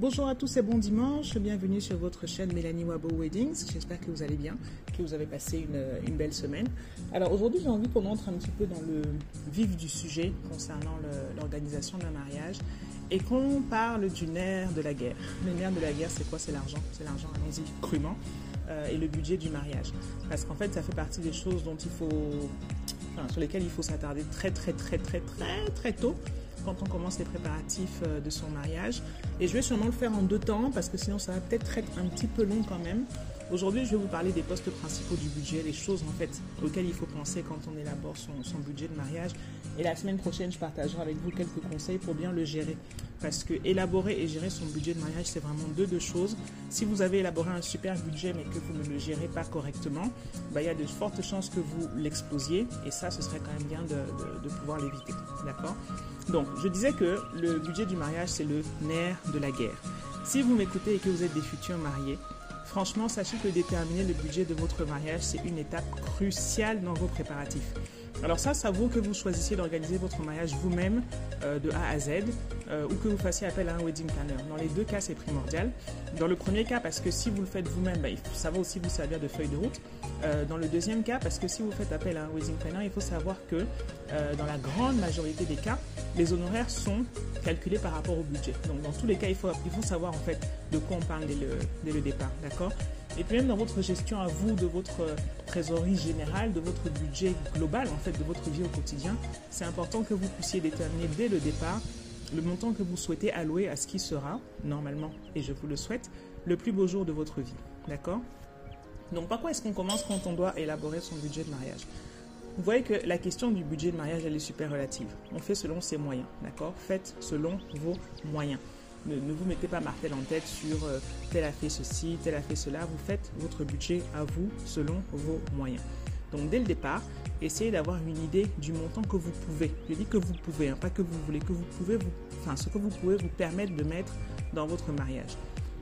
Bonjour à tous et bon dimanche, bienvenue sur votre chaîne Mélanie Wabo Weddings. J'espère que vous allez bien, que vous avez passé une, belle semaine. Alors aujourd'hui j'ai envie qu'on entre un petit peu dans le vif du sujet concernant l'organisation d'un mariage et qu'on parle du nerf de la guerre. Le nerf de la guerre c'est quoi? C'est l'argent, c'est l'argent, allons-y crûment, euh, et le budget du mariage. Parce qu'en fait ça fait partie des choses dont sur lesquelles il faut s'attarder très très très très très très tôt quand on commence les préparatifs euh, de son mariage. Et je vais sûrement le faire en deux temps parce que sinon ça va peut-être être un petit peu long quand même. Aujourd'hui, je vais vous parler des postes principaux du budget, les choses en fait auxquelles il faut penser quand on élabore son, budget de mariage. Et la semaine prochaine, je partagerai avec vous quelques conseils pour bien le gérer. Parce que élaborer et gérer son budget de mariage, c'est vraiment deux, deux choses. Si vous avez élaboré un super budget mais que vous ne le gérez pas correctement, bah, il y a de fortes chances que vous l'explosiez. Et ça, ce serait quand même bien de, de pouvoir l'éviter. D'accord? Donc, je disais que le budget du mariage, c'est le nerf de la guerre. Si vous m'écoutez et que vous êtes des futurs mariés, Franchement, sachez que déterminer le budget de votre mariage, c'est une étape cruciale dans vos préparatifs. Alors ça, ça vaut que vous choisissiez d'organiser votre mariage vous-même euh, de A à Z euh, ou que vous fassiez appel à un wedding planner. Dans les deux cas, c'est primordial. Dans le premier cas, parce que si vous le faites vous-même, bah, ça va aussi vous servir de feuille de route. Euh, dans le deuxième cas, parce que si vous faites appel à un wedding planner, il faut savoir que dans la grande majorité des cas, les honoraires sont calculés par rapport au budget. Donc dans tous les cas, il faut, il faut savoir en fait de quoi on parle dès le, dès le départ. D'accord? Et puis même dans votre gestion à vous de votre trésorerie générale, de votre budget global, en fait, de votre vie au quotidien, c'est important que vous puissiez déterminer dès le départ le montant que vous souhaitez allouer à ce qui sera, normalement, et je vous le souhaite, le plus beau jour de votre vie. D'accord? Donc par quoi est-ce qu'on commence quand on doit élaborer son budget de mariage? Vous voyez que la question du budget de mariage, elle est super relative. On fait selon ses moyens, d'accord? Faites selon vos moyens. Ne, vous mettez pas martel en tête sur euh, tel a fait ceci, tel a fait cela. Vous faites votre budget à vous selon vos moyens. Donc dès le départ, essayez d'avoir une idée du montant que vous pouvez. Je dis que vous pouvez, hein, pas que vous voulez, que vous pouvez, vous, ce que vous pouvez vous permettre de mettre dans votre mariage.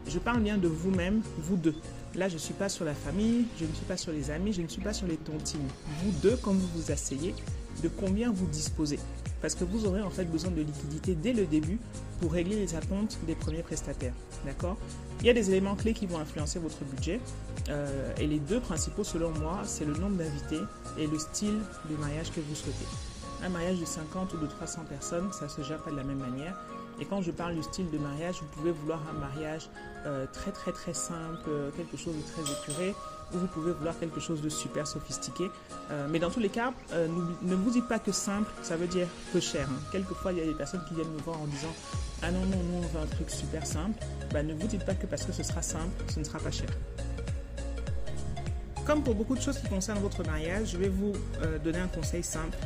Je parle bien de vous-même, vous deux. Là, je ne suis pas sur la famille, je ne suis pas sur les amis, je ne suis pas sur les tontines. Vous deux, quand vous vous asseyez, de combien vous disposez? Parce que vous aurez en fait besoin de liquidité dès le début pour régler les attentes des premiers prestataires. D'accord? Il y a des éléments clés qui vont influencer votre budget. Euh, et les deux principaux, selon moi, c'est le nombre d'invités et le style de mariage que vous souhaitez. Un mariage de 50 ou de 300 personnes, ça ne se gère pas de la même manière. Et quand je parle du style de mariage, vous pouvez vouloir un mariage euh, très très très simple, euh, quelque chose de très épuré, vous pouvez vouloir quelque chose de super sophistiqué. Euh, mais dans tous les cas, ne vous dites pas que simple, ça veut dire peu cher. Hein. Quelquefois, il y a des personnes qui viennent me voir en disant Ah non, non, nous on veut un truc super simple. Bah, ne vous dites pas que parce que ce sera simple, ce ne sera pas cher. Comme pour beaucoup de choses qui concernent votre mariage, je vais vous donner un conseil simple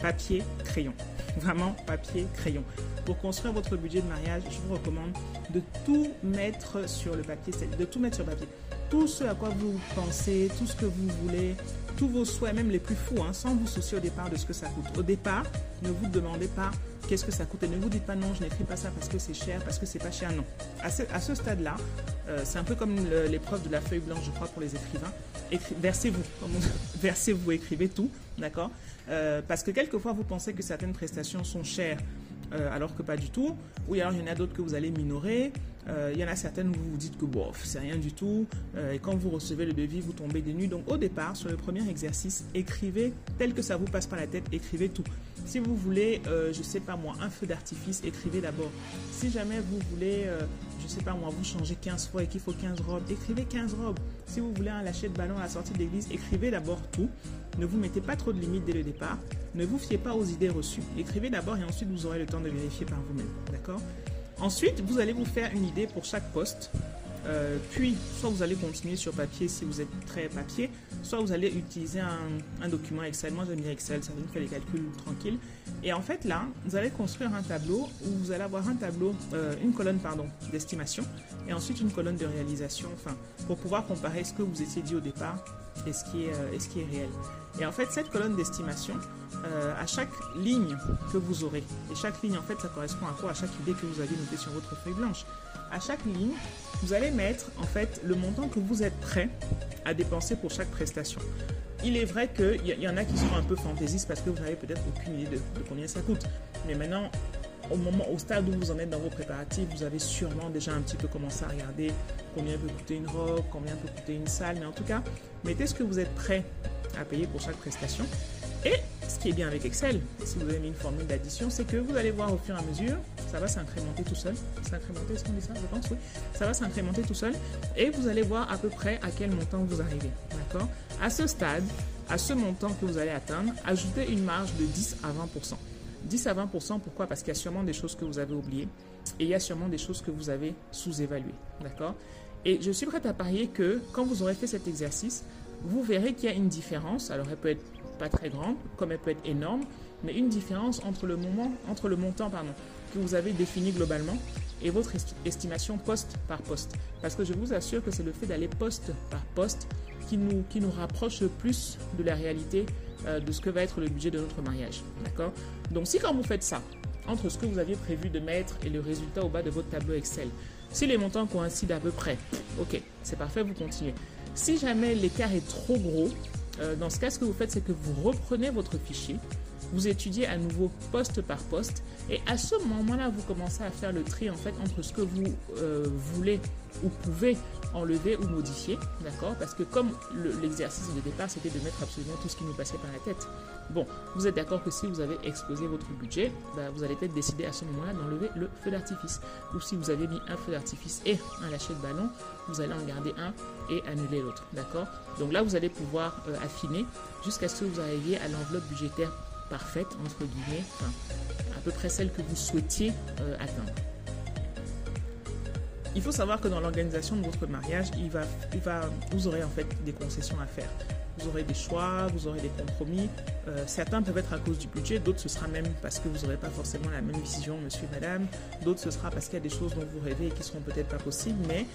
papier, crayon. Vraiment papier, crayon. Pour construire votre budget de mariage, je vous recommande de tout mettre sur le papier, de tout mettre sur papier. Tout ce à quoi vous pensez, tout ce que vous voulez, tous vos souhaits, même les plus fous, hein, sans vous soucier au départ de ce que ça coûte. Au départ, ne vous demandez pas qu'est-ce que ça coûte et ne vous dites pas non, je n'écris pas ça parce que c'est cher, parce que c'est pas cher. Non. À ce, stade-là, euh, c'est un peu comme l'épreuve de la feuille blanche, je crois, pour les écrivains. Versez-vous, versez-vous, écrivez tout, d'accord? Euh, Parce que quelquefois, vous pensez que certaines prestations sont chères euh, alors que pas du tout. Ou alors il y en a d'autres que vous allez minorer. Euh, il y en a certaines où vous vous dites que bof, c'est rien du tout. Euh, et quand vous recevez le devis, vous tombez des nues. Donc au départ, sur le premier exercice, écrivez tel que ça vous passe par la tête, écrivez tout. Si vous voulez, je sais pas moi, un feu d'artifice, écrivez d'abord. Si jamais vous voulez, je sais pas moi, vous changer 15 fois et qu'il faut 15 robes, écrivez 15 robes. Si vous voulez un lâcher de ballon à la sortie de l'église, écrivez d'abord tout. Ne vous mettez pas trop de limites dès le départ. Ne vous fiez pas aux idées reçues. Écrivez d'abord et ensuite vous aurez le temps de vérifier par vous-même. D'accord? Ensuite, vous allez vous faire une idée pour chaque poste. Euh, puis, soit vous allez continuer sur papier si vous êtes très papier, soit vous allez utiliser un, document Excel. Moi, j'aime bien Excel, ça me fait les calculs tranquilles. Et en fait, là, vous allez construire un tableau où vous allez avoir un tableau, euh, une colonne, pardon, d'estimation et ensuite une colonne de réalisation, enfin, pour pouvoir comparer ce que vous étiez dit au départ et ce qui est, euh, et ce qui est réel. Et en fait, cette colonne d'estimation, euh, à chaque ligne que vous aurez, et chaque ligne, en fait, ça correspond à quoi? À chaque idée que vous avez notée sur votre feuille blanche. À chaque ligne, vous allez mettre, en fait, le montant que vous êtes prêt à dépenser pour chaque prestation. Il est vrai qu'il y, y, en a qui sont un peu fantaisistes parce que vous n'avez peut-être aucune idée de, de combien ça coûte. Mais maintenant, au moment, au stade où vous en êtes dans vos préparatifs, vous avez sûrement déjà un petit peu commencé à regarder combien peut coûter une robe, combien peut coûter une salle. Mais en tout cas, mettez ce que vous êtes prêt à payer pour chaque prestation. Et ce qui est bien avec Excel, si vous avez mis une formule d'addition, c'est que vous allez voir au fur et à mesure, ça va s'incrémenter tout seul. S'incrémenter, est-ce qu'on ça Je pense, oui. Ça va s'incrémenter tout seul. Et vous allez voir à peu près à quel montant vous arrivez. D'accord? À ce stade, à ce montant que vous allez atteindre, ajoutez une marge de 10 à 20%. 10 à 20%, pourquoi? Parce qu'il y a sûrement des choses que vous avez oubliées et il y a sûrement des choses que vous avez sous-évaluées. D'accord? Et je suis prête à parier que quand vous aurez fait cet exercice, vous verrez qu'il y a une différence. Alors, elle peut être pas très grande, comme elle peut être énorme, mais une différence entre le, moment, entre le montant pardon, que vous avez défini globalement et votre estimation poste par poste. Parce que je vous assure que c'est le fait d'aller poste par poste qui nous, qui nous rapproche le plus de la réalité euh, de ce que va être le budget de notre mariage. D'accord? Donc si quand vous faites ça, entre ce que vous aviez prévu de mettre et le résultat au bas de votre tableau Excel, si les montants coïncident à peu près, ok, c'est parfait, vous continuez. Si jamais l'écart est trop gros, euh, dans ce cas, ce que vous faites, c'est que vous reprenez votre fichier, vous étudiez à nouveau poste par poste et à ce moment-là, vous commencez à faire le tri en fait entre ce que vous euh, voulez ou pouvez enlever ou modifier, d'accord? Parce que comme l'exercice de départ, c'était de mettre absolument tout ce qui nous passait par la tête. Bon, vous êtes d'accord que si vous avez explosé votre budget, bah, vous allez peut-être décider à ce moment-là d'enlever le feu d'artifice. Ou si vous avez mis un feu d'artifice et un lâcher de ballon, vous allez en garder un et annuler l'autre, d'accord? Donc là, vous allez pouvoir euh, affiner jusqu'à ce que vous arriviez à l'enveloppe budgétaire parfaite, entre guillemets, à peu près celle que vous souhaitiez euh, atteindre. Il faut savoir que dans l'organisation de votre mariage, il va, il va, vous aurez en fait des concessions à faire. Vous aurez des choix, vous aurez des compromis. Euh, certains peuvent être à cause du budget, d'autres ce sera même parce que vous n'aurez pas forcément la même vision, monsieur, madame. D'autres ce sera parce qu'il y a des choses dont vous rêvez et qui seront peut-être pas possibles. Mais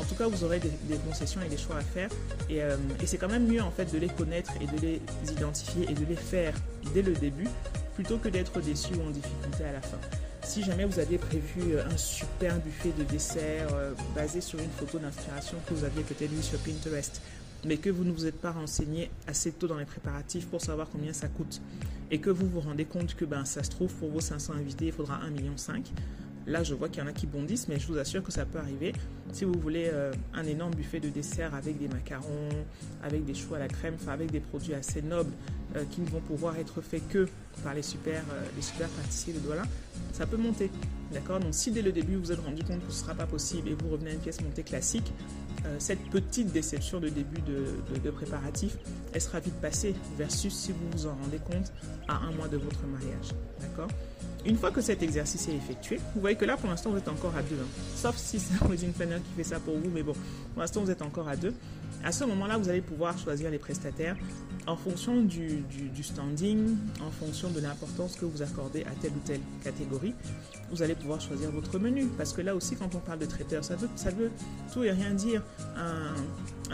en tout cas, vous aurez des, concessions et des choix à faire. Et, euh, et c'est quand même mieux en fait de les connaître et de les identifier et de les faire dès le début plutôt que d'être déçu ou en difficulté à la fin. Si jamais vous aviez prévu euh, un super buffet de dessert basé sur une photo d'inspiration que vous aviez peut-être vu sur Pinterest, mais que vous ne vous êtes pas renseigné assez tôt dans les préparatifs pour savoir combien ça coûte et que vous vous rendez compte que ben, ça se trouve pour vos 500 invités, il faudra 1,5 million. Là, je vois qu'il y en a qui bondissent, mais je vous assure que ça peut arriver. Si vous voulez euh, un énorme buffet de dessert avec des macarons, avec des choux à la crème, enfin avec des produits assez nobles euh, qui ne vont pouvoir être faits que par les super, euh, les super pâtissiers de Douala, ça peut monter. D'accord? Donc, si dès le début vous êtes rendu compte que ce ne sera pas possible et vous revenez à une pièce montée classique, euh, cette petite déception de début de, de, préparatif, elle sera vite passée versus si vous vous en rendez compte à un mois de votre mariage. D'accord? Une fois que cet exercice est effectué, vous voyez que là pour l'instant vous êtes encore à deux. Hein. Sauf si c'est un wedding qui fait ça pour vous, mais bon, pour l'instant vous êtes encore à deux. À ce moment-là, vous allez pouvoir choisir les prestataires en fonction du, standing, en fonction de l'importance que vous accordez à telle ou telle catégorie. Vous allez pouvoir choisir votre menu. Parce que là aussi, quand on parle de traiteur, ça veut, veut tout et rien dire un,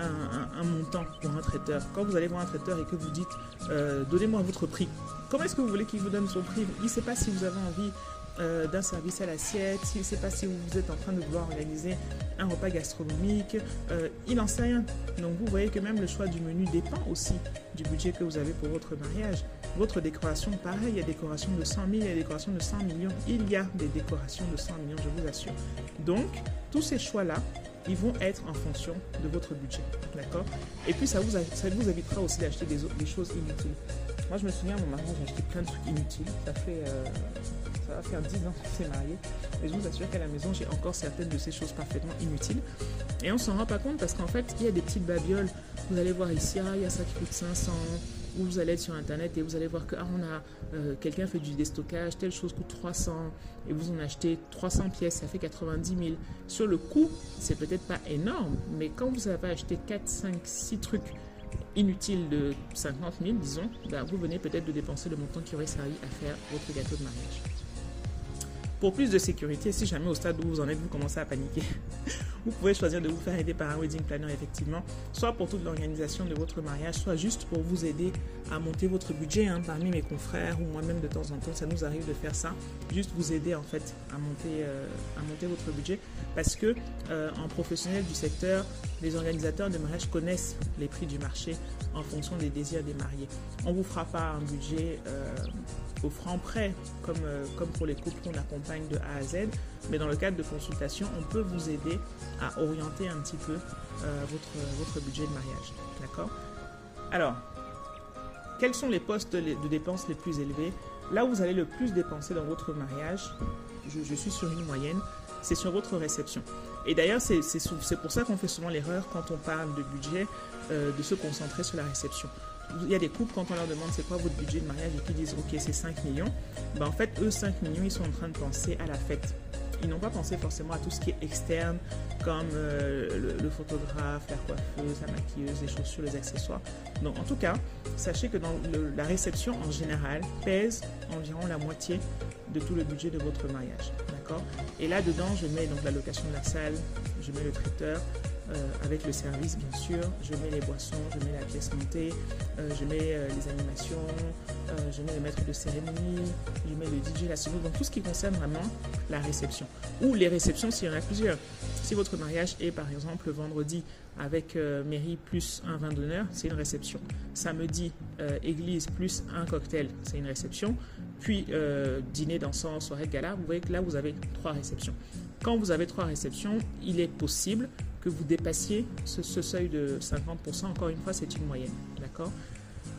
un, montant pour un traiteur. Quand vous allez voir un traiteur et que vous dites euh, donnez-moi votre prix, comment est-ce que vous voulez qu'il vous donne son prix? Il ne sait pas si vous avez envie euh, d'un service à l'assiette, il ne sait pas si vous êtes en train de vouloir organiser un repas gastronomique, euh, il n'en sait rien. Donc vous voyez que même le choix du menu dépend aussi du budget que vous avez pour votre mariage. Votre décoration, pareil, il y a des décorations de 100 000, il y a des décorations de 100 millions. Il y a des décorations de 100 millions, je vous assure. Donc, tous ces choix-là, ils vont être en fonction de votre budget. D'accord? Et puis, ça vous, ça vous évitera aussi d'acheter des, choses inutiles. Moi, je me souviens, mon mariage, j'ai acheté plein de trucs inutiles. Ça fait... Euh, va faire 10 ans qu'on s'est marié. Et je vous assure qu'à la maison, j'ai encore certaines de ces choses parfaitement inutiles. Et on s'en rend pas compte parce qu'en fait, il y a des petites babioles. Vous allez voir ici, ah, il y a ça qui coûte 500. Ou vous allez être sur internet et vous allez voir que ah, on a euh, quelqu'un fait du déstockage, telle chose coûte 300 et vous en achetez 300 pièces, ça fait 90 000. Sur le coût, c'est peut-être pas énorme, mais quand vous avez acheté 4, 5, 6 trucs inutiles de 50 000, disons, ben, vous venez peut-être de dépenser le montant qui aurait servi à faire votre gâteau de mariage. Pour plus de sécurité, si jamais au stade où vous en êtes, vous commencez à paniquer, vous pouvez choisir de vous faire aider par un wedding planner, effectivement, soit pour toute l'organisation de votre mariage, soit juste pour vous aider à monter votre budget. Hein. Parmi mes confrères ou moi-même, de temps en temps, ça nous arrive de faire ça, juste vous aider en fait à monter, euh, à monter votre budget. Parce que euh, en professionnel du secteur, les organisateurs de mariage connaissent les prix du marché en fonction des désirs des mariés. On vous fera pas un budget euh, au franc comme, euh, comme pour les couples qu'on accompagne de A à Z, mais dans le cadre de consultation, on peut vous aider à orienter un petit peu euh, votre, votre budget de mariage. D'accord? Alors, quels sont les postes de dépenses les plus élevés? Là où vous allez le plus dépenser dans votre mariage, je, je suis sur une moyenne, c'est sur votre réception. Et d'ailleurs, c'est pour ça qu'on fait souvent l'erreur quand on parle de budget, euh, de se concentrer sur la réception. Il y a des couples, quand on leur demande c'est quoi votre budget de mariage et qu'ils disent ok c'est 5 millions, ben en fait eux 5 millions ils sont en train de penser à la fête. Ils n'ont pas pensé forcément à tout ce qui est externe, comme euh, le, photographe, la coiffeuse, la maquilleuse, les chaussures, les accessoires. Donc en tout cas, sachez que la réception en général pèse environ la moitié de tout le budget de votre mariage. D'accord? Et là-dedans, je mets donc la location de la salle, je mets le traiteur, euh, avec le service bien sûr, je mets les boissons, je mets la pièce montée, euh, je mets euh, les animations, je mets le maître de cérémonie, je mets le DJ, la seconde, donc tout ce qui concerne vraiment la réception. Ou les réceptions s'il y en a plusieurs. Si votre mariage est par exemple vendredi avec mairie plus un vin d'honneur, c'est une réception. Samedi, église plus un cocktail, c'est une réception. Puis dîner, dansant, soirée, gala, vous voyez que là vous avez trois réceptions. Quand vous avez trois réceptions, il est possible que vous dépassiez ce, seuil de 50%. Encore une fois, c'est une moyenne. D'accord?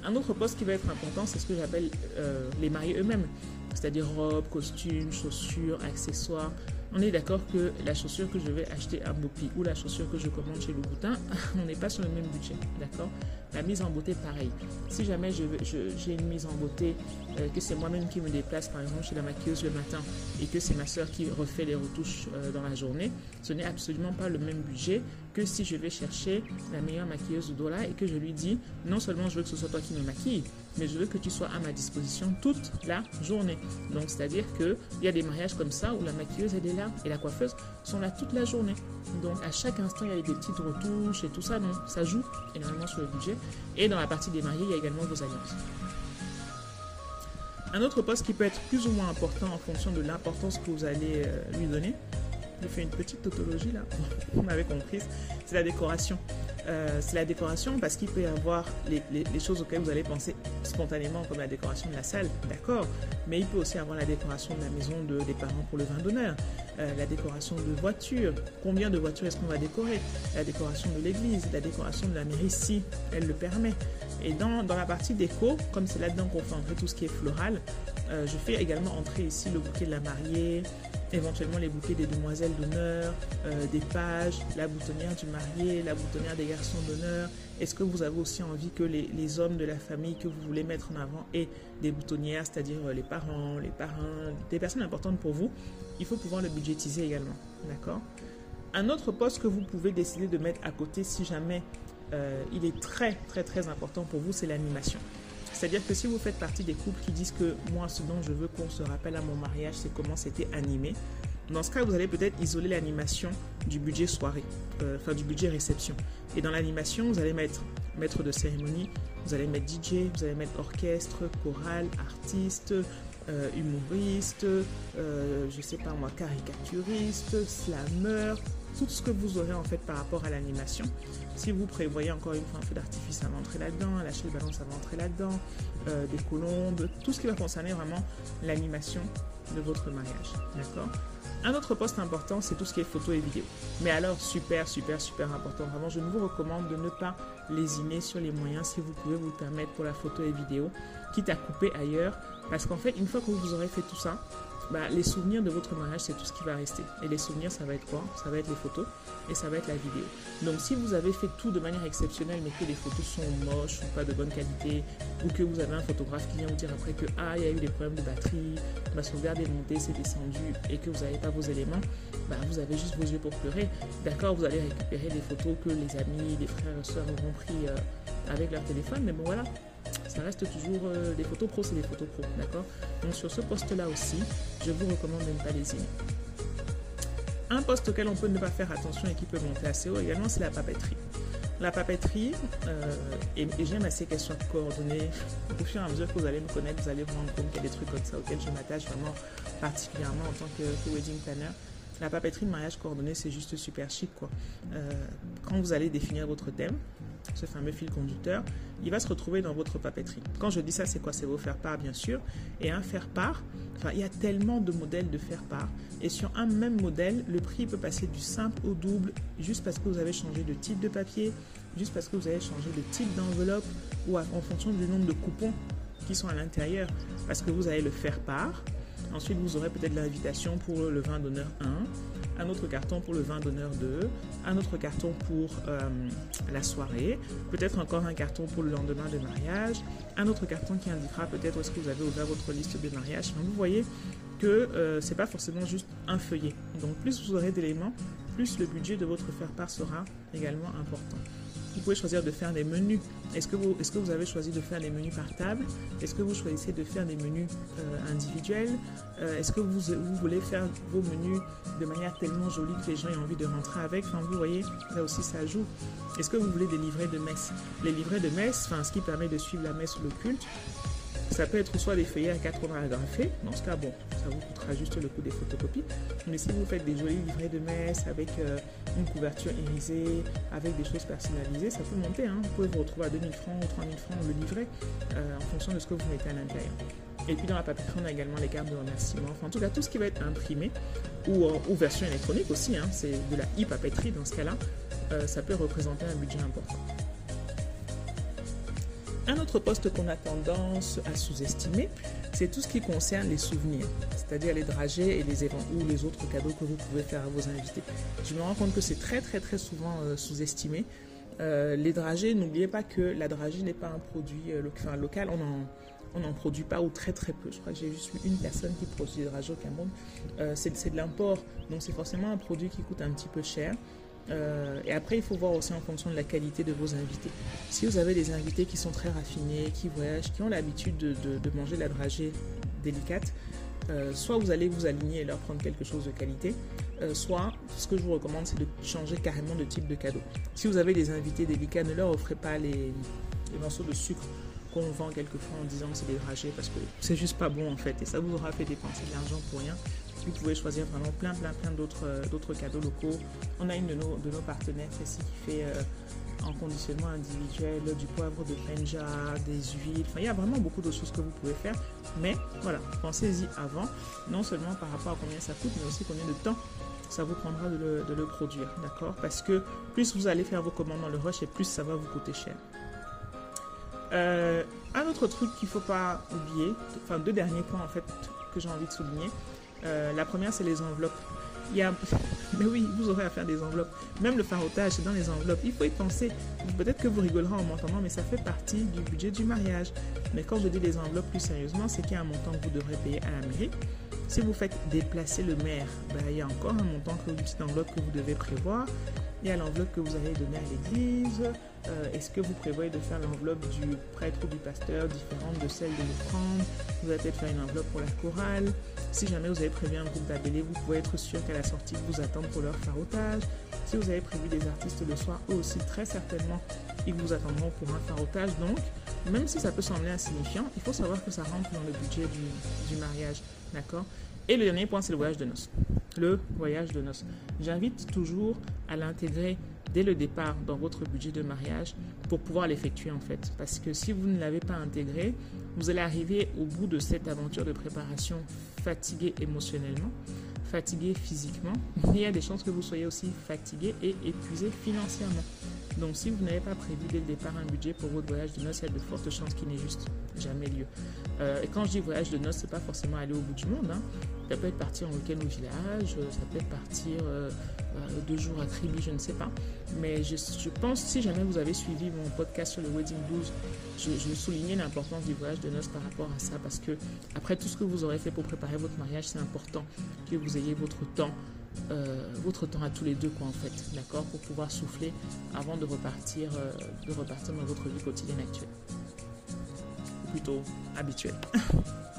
Un autre poste qui va être important, c'est ce que j'appelle euh, les mariés eux-mêmes. C'est-à-dire robes, costumes, chaussures, accessoires. On est d'accord que la chaussure que je vais acheter à Bopi ou la chaussure que je commande chez Louboutin, on n'est pas sur le même budget. D'accord? La mise en beauté, pareil. Si jamais j'ai une mise en beauté, euh, que c'est moi-même qui me déplace, par exemple, chez la maquilleuse le matin, et que c'est ma soeur qui refait les retouches euh, dans la journée, ce n'est absolument pas le même budget que si je vais chercher la meilleure maquilleuse de Dola et que je lui dis, non seulement je veux que ce soit toi qui me maquille, mais je veux que tu sois à ma disposition toute la journée. Donc, c'est-à-dire qu'il y a des mariages comme ça où la maquilleuse, elle est là et la coiffeuse sont là toute la journée. Donc, à chaque instant, il y a des petites retouches et tout ça. Donc, ça joue énormément sur le budget. Et dans la partie des mariés, il y a également vos alliances. Un autre poste qui peut être plus ou moins important en fonction de l'importance que vous allez euh, lui donner, je fais une petite tautologie là, vous m'avez compris, c'est la décoration. Euh, c'est la décoration parce qu'il peut y avoir les, choses auxquelles vous allez penser spontanément comme la décoration de la salle, d'accord, mais il peut aussi avoir la décoration de la maison de, des parents pour le vin d'honneur, euh, la décoration de voitures, combien de voitures est-ce qu'on va décorer, la décoration de l'église, la décoration de la mairie si elle le permet. Et dans, dans la partie déco, comme c'est là-dedans qu'on fait entrer tout ce qui est floral, euh, je fais également entrer ici le bouquet de la mariée, éventuellement les bouquets des demoiselles d'honneur, euh, des pages, la boutonnière du marié, la boutonnière des garçons d'honneur. Est-ce que vous avez aussi envie que les, hommes de la famille que vous voulez mettre en avant aient des boutonnières, c'est-à-dire euh, les parents, les parrains, des personnes importantes pour vous? Il faut pouvoir le budgétiser également. D'accord? Un autre poste que vous pouvez décider de mettre à côté si jamais euh, il est très très très important pour vous, c'est l'animation. C'est-à-dire que si vous faites partie des couples qui disent que moi, ce dont je veux qu'on se rappelle à mon mariage, c'est comment c'était animé, dans ce cas, vous allez peut-être isoler l'animation du budget soirée, euh, enfin du budget réception. Et dans l'animation, vous allez mettre maître de cérémonie, vous allez mettre DJ, vous allez mettre orchestre, chorale, artiste, euh, humoriste, euh, je sais pas moi, caricaturiste, slammer, tout ce que vous aurez en fait par rapport à l'animation. Si vous prévoyez encore une fois un feu d'artifice, ça va entrer là-dedans, lâcher le ballon, ça va entrer là-dedans, euh, des colombes, tout ce qui va concerner vraiment l'animation de votre mariage. D'accord? Un autre poste important, c'est tout ce qui est photo et vidéo. Mais alors, super, super, super important. Vraiment, je vous recommande de ne pas lésiner sur les moyens si vous pouvez vous permettre pour la photo et vidéo, quitte à couper ailleurs. Parce qu'en fait, une fois que vous aurez fait tout ça, bah, les souvenirs de votre mariage, c'est tout ce qui va rester. Et les souvenirs, ça va être quoi? Ça va être les photos et ça va être la vidéo. Donc si vous avez fait tout de manière exceptionnelle, mais que les photos sont moches ou pas de bonne qualité, ou que vous avez un photographe qui vient vous dire après que ah, il y a eu des problèmes de batterie, ma sauvegarde est montée, c'est descendu, et que vous n'avez pas vos éléments, bah, vous avez juste vos yeux pour pleurer. D'accord, vous allez récupérer des photos que les amis, les frères et soeurs auront pris euh, avec leur téléphone, mais bon voilà, ça reste toujours euh, des photos pro, c'est des photos pro, d'accord? Donc sur ce poste-là aussi, je vous recommande de ne pas les. Un poste auquel on peut ne pas faire attention et qui peut monter assez haut également, c'est la papeterie. La papeterie, euh, et, j'aime assez qu'elle soit coordonnée. Au fur et à mesure que vous allez me connaître, vous allez vous rendre compte qu'il y a des trucs comme ça auxquels je m'attache vraiment particulièrement en tant que, wedding planner. La papeterie de mariage coordonné, c'est juste super chic. Quoi. Euh, quand vous allez définir votre thème, ce fameux fil conducteur, il va se retrouver dans votre papeterie. Quand je dis ça, c'est quoi? C'est vos faire-part, bien sûr. Et un faire-part, il y a tellement de modèles de faire-part. Et sur un même modèle, le prix peut passer du simple au double, juste parce que vous avez changé de type de papier, juste parce que vous avez changé de type d'enveloppe, ou en fonction du nombre de coupons qui sont à l'intérieur. Parce que vous allez le faire-part. Ensuite, vous aurez peut-être l'invitation pour le vin d'honneur 1 un autre carton pour le vin d'honneur 2, un autre carton pour euh, la soirée, peut-être encore un carton pour le lendemain de mariage, un autre carton qui indiquera peut-être est-ce que vous avez ouvert votre liste de mariage. vous voyez que euh, ce n'est pas forcément juste un feuillet. Donc plus vous aurez d'éléments, plus le budget de votre faire-part sera également important. Vous pouvez choisir de faire des menus. Est-ce que, vous, est que vous avez choisi de faire des menus par table? Est-ce que vous choisissez de faire des menus euh, individuels? Euh, Est-ce que vous, vous, voulez faire vos menus de manière tellement jolie que les gens aient envie de rentrer avec? Enfin, vous voyez, là aussi ça joue. Est-ce que vous voulez des livrets de messe? Les livrets de messe, enfin, ce qui permet de suivre la messe ou le culte, ça peut être soit des feuillets à 80 agrafés. Dans ce cas, bon, ça vous coûtera juste le coût des photocopies. Mais si vous faites des jolis livrets de messe avec euh, une couverture irisée, avec des choses personnalisées, ça peut monter. Hein. Vous pouvez vous retrouver à 2000 francs ou 3000 francs le livret euh, en fonction de ce que vous mettez à l'intérieur. Et puis dans la papeterie, on a également les cartes de remerciement. Enfin, en tout cas, tout ce qui va être imprimé ou, ou version électronique aussi, hein, c'est de la e-papeterie dans ce cas-là, euh, ça peut représenter un budget important. Un autre poste qu'on a tendance à sous-estimer, c'est tout ce qui concerne les souvenirs, c'est-à-dire les dragées et les événements ou les autres cadeaux que vous pouvez faire à vos invités. Je me rends compte que c'est très très très souvent euh, sous-estimé. Euh, les dragées, n'oubliez pas que la dragée n'est pas un produit euh, local, on n'en produit pas ou très très peu. Je crois que j'ai juste une personne qui produit des dragées au Cameroun. c'est de l'import, donc c'est forcément un produit qui coûte un petit peu cher. Euh, et après, il faut voir aussi en fonction de la qualité de vos invités. Si vous avez des invités qui sont très raffinés, qui voyagent, qui ont l'habitude de, manger la dragée délicate, euh, soit vous allez vous aligner et leur prendre quelque chose de qualité, euh, soit ce que je vous recommande, c'est de changer carrément de type de cadeau. Si vous avez des invités délicats, ne leur offrez pas les, les morceaux de sucre qu'on vend quelquefois en disant c'est des dragées parce que c'est juste pas bon en fait et ça vous aura fait dépenser de l'argent pour rien vous pouvez choisir vraiment plein, plein, plein d'autres, euh, d'autres cadeaux locaux. On a une de nos, de nos partenaires ici qui fait euh, en conditionnement individuel du poivre de Penja, des huiles. Enfin, il y a vraiment beaucoup de choses que vous pouvez faire. Mais voilà, pensez-y avant, non seulement par rapport à combien ça coûte, mais aussi combien de temps ça vous prendra de le, de le produire. D'accord? Parce que plus vous allez faire vos commandes dans le rush et plus ça va vous coûter cher. Euh, un autre truc qu'il ne faut pas oublier, enfin deux derniers points en fait que j'ai envie de souligner, euh, la première, c'est les enveloppes. Il y a... Mais oui, vous aurez à faire des enveloppes. Même le farotage, c'est dans les enveloppes. Il faut y penser. Peut-être que vous rigolerez en m'entendant, mais ça fait partie du budget du mariage. Mais quand je dis les enveloppes plus sérieusement, c'est qu'il y a un montant que vous devrez payer à la mairie. Si vous faites déplacer le maire, ben, il y a encore un montant, que, une petite enveloppe que vous devez prévoir. Il y a l'enveloppe que vous allez donner à l'église. Euh, est-ce que vous prévoyez de faire l'enveloppe du prêtre ou du pasteur différente de celle de l'offrande Vous allez peut-être faire une enveloppe pour la chorale. Si jamais vous avez prévu un groupe d'appelés, vous pouvez être sûr qu'à la sortie, vous attendent pour leur farotage. Si vous avez prévu des artistes le soir, eux aussi, très certainement, ils vous attendront pour un farotage. Donc, même si ça peut sembler insignifiant, il faut savoir que ça rentre dans le budget du mariage. D'accord? Et le dernier point, c'est le voyage de noces. Le voyage de noces. J'invite toujours à l'intégrer dès le départ dans votre budget de mariage pour pouvoir l'effectuer en fait. Parce que si vous ne l'avez pas intégré, vous allez arriver au bout de cette aventure de préparation fatigué émotionnellement, fatigué physiquement, mais il y a des chances que vous soyez aussi fatigué et épuisé financièrement. Donc si vous n'avez pas prévu dès le départ un budget pour votre voyage de noces, il y a de fortes chances qu'il n'ait juste jamais lieu. Euh, et quand je dis voyage de noces, c'est pas forcément aller au bout du monde. Hein. Ça peut être partir en week-end au village, ça peut être partir euh, euh, deux jours à Tribi, je ne sais pas. Mais je, pense, si jamais vous avez suivi mon podcast sur le Wedding Blues, je, je soulignais l'importance du voyage de noces par rapport à ça, parce que après tout ce que vous aurez fait pour préparer votre mariage, c'est important que vous ayez votre temps, euh, votre temps à tous les deux, quoi, en fait, d'accord, pour pouvoir souffler avant de repartir, euh, de repartir dans votre vie quotidienne actuelle. plutôt habituel.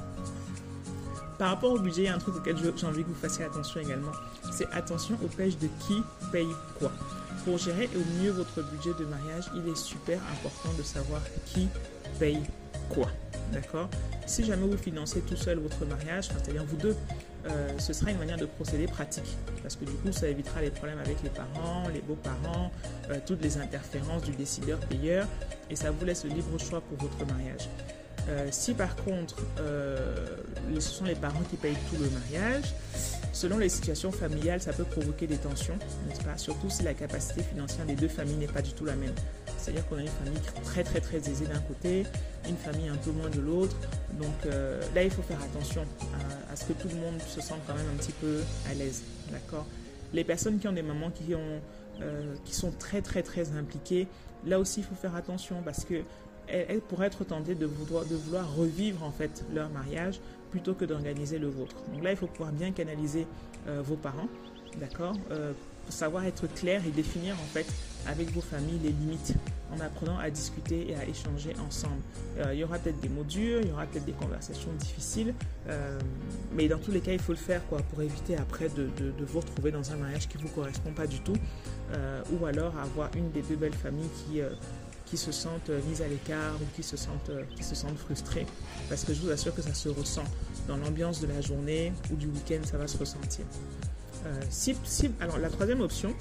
Par rapport au budget, il y a un truc auquel j'ai envie que vous fassiez attention également. C'est attention au pêche de qui paye quoi. Pour gérer au mieux votre budget de mariage, il est super important de savoir qui paye quoi. D'accord? Si jamais vous financez tout seul votre mariage, c'est-à-dire vous deux, euh, ce sera une manière de procéder pratique. Parce que du coup, ça évitera les problèmes avec les parents, les beaux-parents, euh, toutes les interférences du décideur-payeur, et ça vous laisse le libre choix pour votre mariage. Euh, si par contre, ce sont les parents qui payent tout le mariage, selon les situations familiales, ça peut provoquer des tensions, n'est-ce pas? Surtout si la capacité financière des deux familles n'est pas du tout la même. C'est-à-dire qu'on a une famille très très très aisée d'un côté, une famille un peu moins de l'autre. Donc euh, là, il faut faire attention à, ce que tout le monde se sente quand même un petit peu à l'aise. D'accord? Les personnes qui ont des mamans euh, qui sont très très très impliquées, là aussi, il faut faire attention parce que elles, pourraient être tentées de vouloir, de revivre en fait leur mariage plutôt que d'organiser le vôtre. Donc là, il faut pouvoir bien canaliser euh, vos parents, d'accord Savoir être clair et définir en fait avec vos familles les limites en apprenant à discuter et à échanger ensemble. Euh, il y aura peut-être des mots durs, il y aura peut-être des conversations difficiles, euh, mais dans tous les cas, il faut le faire pour éviter après de, vous retrouver dans un mariage qui ne vous correspond pas du tout, euh, ou alors avoir une des deux belles familles qui, qui se sentent mises à l'écart ou qui se, sentent, qui se sentent frustrées, parce que je vous assure que ça se ressent dans l'ambiance de la journée ou du week-end, ça va se ressentir. si, alors la troisième option,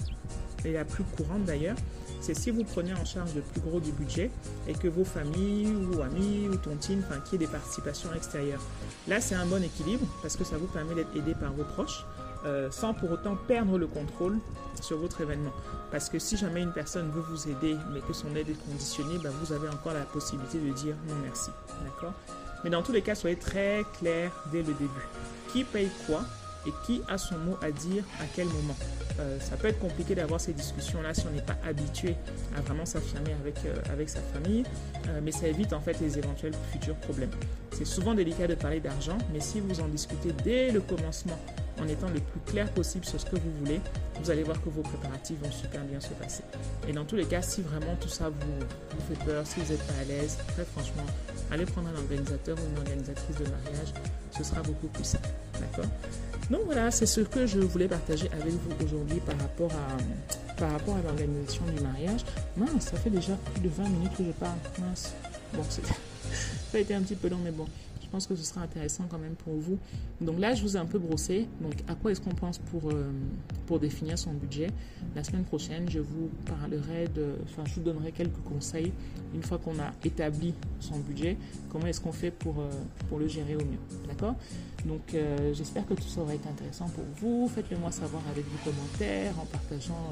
et la plus courante d'ailleurs, c'est si vous prenez en charge le plus gros du budget et que vos familles ou amis ou tontines, enfin, qu'il y des participations extérieures. Là, c'est un bon équilibre parce que ça vous permet d'être aidé par vos proches euh, sans pour autant perdre le contrôle sur votre événement. Parce que si jamais une personne veut vous aider mais que son aide est conditionnée, ben, vous avez encore la possibilité de dire non merci. D'accord? Mais dans tous les cas, soyez très clair dès le début. Qui paye quoi et qui a son mot à dire à quel moment? Euh, ça peut être compliqué d'avoir ces discussions-là si on n'est pas habitué à vraiment s'affirmer avec, euh, avec sa famille, mais ça évite en fait les éventuels futurs problèmes. C'est souvent délicat de parler d'argent, mais si vous en discutez dès le commencement en étant le plus clair possible sur ce que vous voulez, vous allez voir que vos préparatifs vont super bien se passer. Et dans tous les cas, si vraiment tout ça vous, vous fait peur, si vous n'êtes pas à l'aise, très franchement, allez prendre un organisateur ou une organisatrice de mariage, ce sera beaucoup plus simple. D'accord? Donc voilà, c'est ce que je voulais partager avec vous aujourd'hui par rapport à, par rapport à l'organisation du mariage. Mince, ça fait déjà plus de 20 minutes que je parle. Mince. Bon, ça a été un petit peu long, mais bon je pense que ce sera intéressant quand même pour vous. Donc là, je vous ai un peu brossé. Donc, à quoi est-ce qu'on pense pour, euh, pour définir son budget La semaine prochaine, je vous parlerai de. Enfin, je vous donnerai quelques conseils une fois qu'on a établi son budget. Comment est-ce qu'on fait pour, euh, pour le gérer au mieux? D'accord? Donc, euh, j'espère que tout ça aura été intéressant pour vous. Faites-le moi savoir avec vos commentaires, en partageant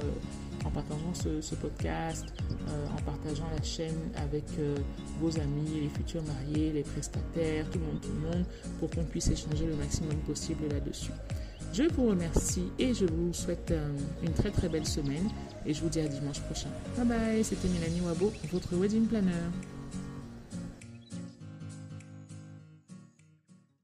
en partageant ce, podcast, euh, en partageant la chaîne avec euh, vos amis, les futurs mariés, les prestataires, tout le monde, tout le monde, pour qu'on puisse échanger le maximum possible là-dessus. Je vous remercie et je vous souhaite euh, une très très belle semaine et je vous dis à dimanche prochain. Bye bye, c'était Mélanie Wabo, votre wedding planner.